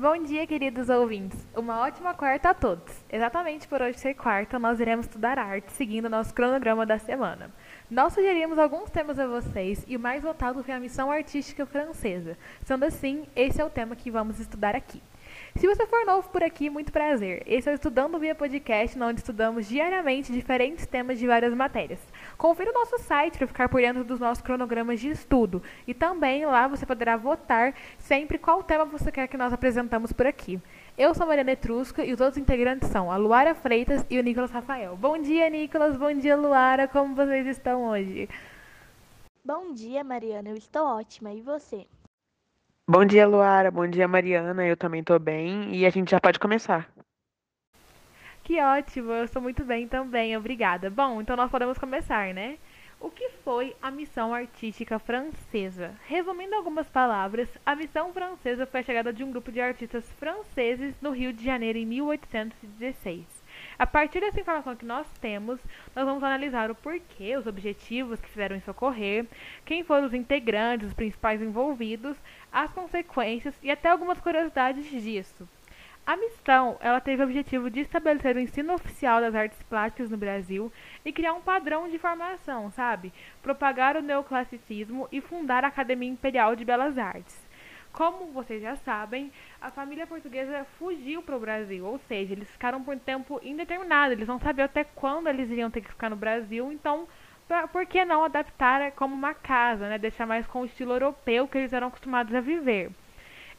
Bom dia, queridos ouvintes. Uma ótima quarta a todos. Exatamente por hoje ser quarta, nós iremos estudar arte seguindo nosso cronograma da semana. Nós sugerimos alguns temas a vocês e o mais votado foi a missão artística francesa. Sendo assim, esse é o tema que vamos estudar aqui. Se você for novo por aqui, muito prazer. Esse é o Estudando Via Podcast, onde estudamos diariamente diferentes temas de várias matérias. Confira o nosso site para ficar por dentro dos nossos cronogramas de estudo. E também lá você poderá votar sempre qual tema você quer que nós apresentamos por aqui. Eu sou a Mariana Etrusca e os outros integrantes são a Luara Freitas e o Nicolas Rafael. Bom dia, Nicolas. Bom dia, Luara. Como vocês estão hoje? Bom dia, Mariana. Eu estou ótima. E você? Bom dia, Luara. Bom dia, Mariana. Eu também tô bem e a gente já pode começar. Que ótimo, eu estou muito bem também, obrigada. Bom, então nós podemos começar, né? O que foi a missão artística francesa? Resumindo algumas palavras, a missão francesa foi a chegada de um grupo de artistas franceses no Rio de Janeiro em 1816. A partir dessa informação que nós temos, nós vamos analisar o porquê, os objetivos que fizeram isso ocorrer, quem foram os integrantes, os principais envolvidos, as consequências e até algumas curiosidades disso. A missão, ela teve o objetivo de estabelecer o ensino oficial das artes plásticas no Brasil e criar um padrão de formação, sabe? Propagar o neoclassicismo e fundar a Academia Imperial de Belas Artes. Como vocês já sabem, a família portuguesa fugiu para o Brasil, ou seja, eles ficaram por tempo indeterminado, eles não sabiam até quando eles iriam ter que ficar no Brasil, então pra, por que não adaptar como uma casa, né? Deixar mais com o estilo europeu que eles eram acostumados a viver.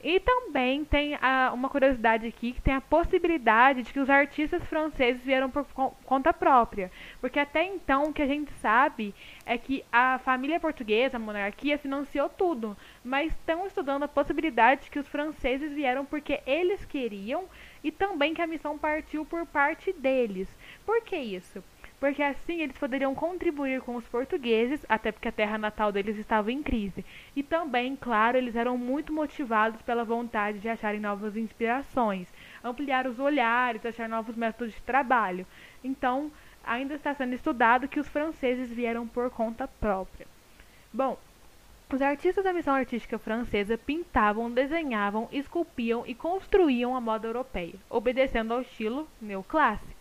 E também tem a, uma curiosidade aqui que tem a possibilidade de que os artistas franceses vieram por conta própria. Porque até então o que a gente sabe é que a família portuguesa, a monarquia, financiou tudo. Mas estão estudando a possibilidade de que os franceses vieram porque eles queriam e também que a missão partiu por parte deles. Por que isso? Porque assim eles poderiam contribuir com os portugueses, até porque a terra natal deles estava em crise. E também, claro, eles eram muito motivados pela vontade de acharem novas inspirações, ampliar os olhares, achar novos métodos de trabalho. Então, ainda está sendo estudado que os franceses vieram por conta própria. Bom, os artistas da missão artística francesa pintavam, desenhavam, esculpiam e construíam a moda europeia, obedecendo ao estilo neoclássico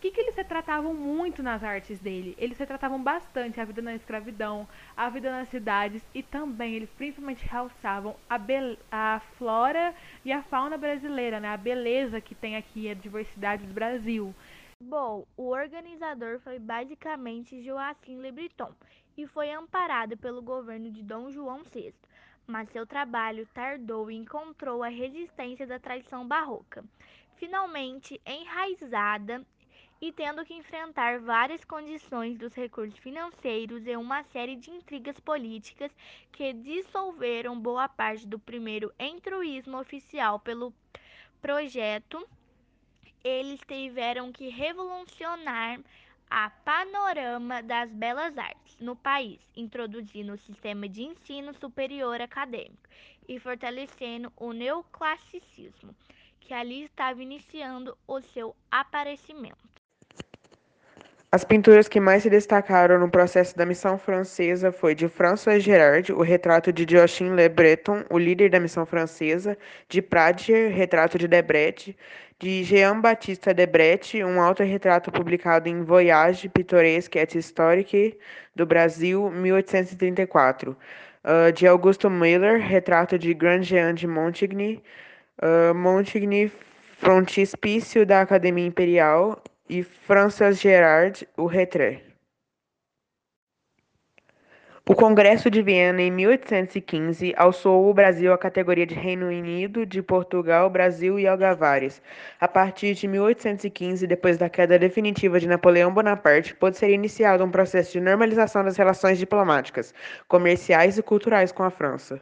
que, que eles retratavam muito nas artes dele? Eles retratavam bastante a vida na escravidão, a vida nas cidades e também eles principalmente realçavam a, a flora e a fauna brasileira, né? A beleza que tem aqui, a diversidade do Brasil. Bom, o organizador foi basicamente Joaquim Le Breton e foi amparado pelo governo de Dom João VI, mas seu trabalho tardou e encontrou a resistência da tradição barroca. Finalmente enraizada e tendo que enfrentar várias condições dos recursos financeiros e uma série de intrigas políticas que dissolveram boa parte do primeiro entruísmo oficial pelo projeto, eles tiveram que revolucionar a panorama das belas artes no país, introduzindo o sistema de ensino superior acadêmico e fortalecendo o neoclassicismo, que ali estava iniciando o seu aparecimento. As pinturas que mais se destacaram no processo da missão francesa foi de François Gérard, o retrato de Joachim Le Breton, o líder da missão francesa, de Pradier, retrato de Debret, de Jean-Baptiste Debret, um autorretrato publicado em Voyage pittoresque et historique do Brasil, 1834, uh, ah, de Augusto Miller, retrato de Grand Jean de Montigny, uh, Montigny, frontispício da Academia Imperial, e Francis Gerard o Retrait. O Congresso de Viena, em 1815, alçou o Brasil à categoria de Reino Unido, de Portugal, Brasil e Algavares. A partir de 1815, depois da queda definitiva de Napoleão Bonaparte, pôde ser iniciado um processo de normalização das relações diplomáticas, comerciais e culturais com a França.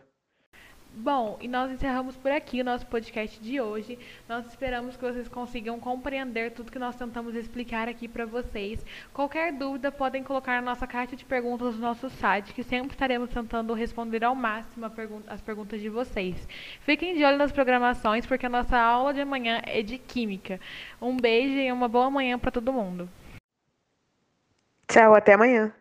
Bom, e nós encerramos por aqui o nosso podcast de hoje. Nós esperamos que vocês consigam compreender tudo que nós tentamos explicar aqui para vocês. Qualquer dúvida, podem colocar na nossa caixa de perguntas no nosso site, que sempre estaremos tentando responder ao máximo as perguntas de vocês. Fiquem de olho nas programações, porque a nossa aula de amanhã é de Química. Um beijo e uma boa manhã para todo mundo. Tchau, até amanhã.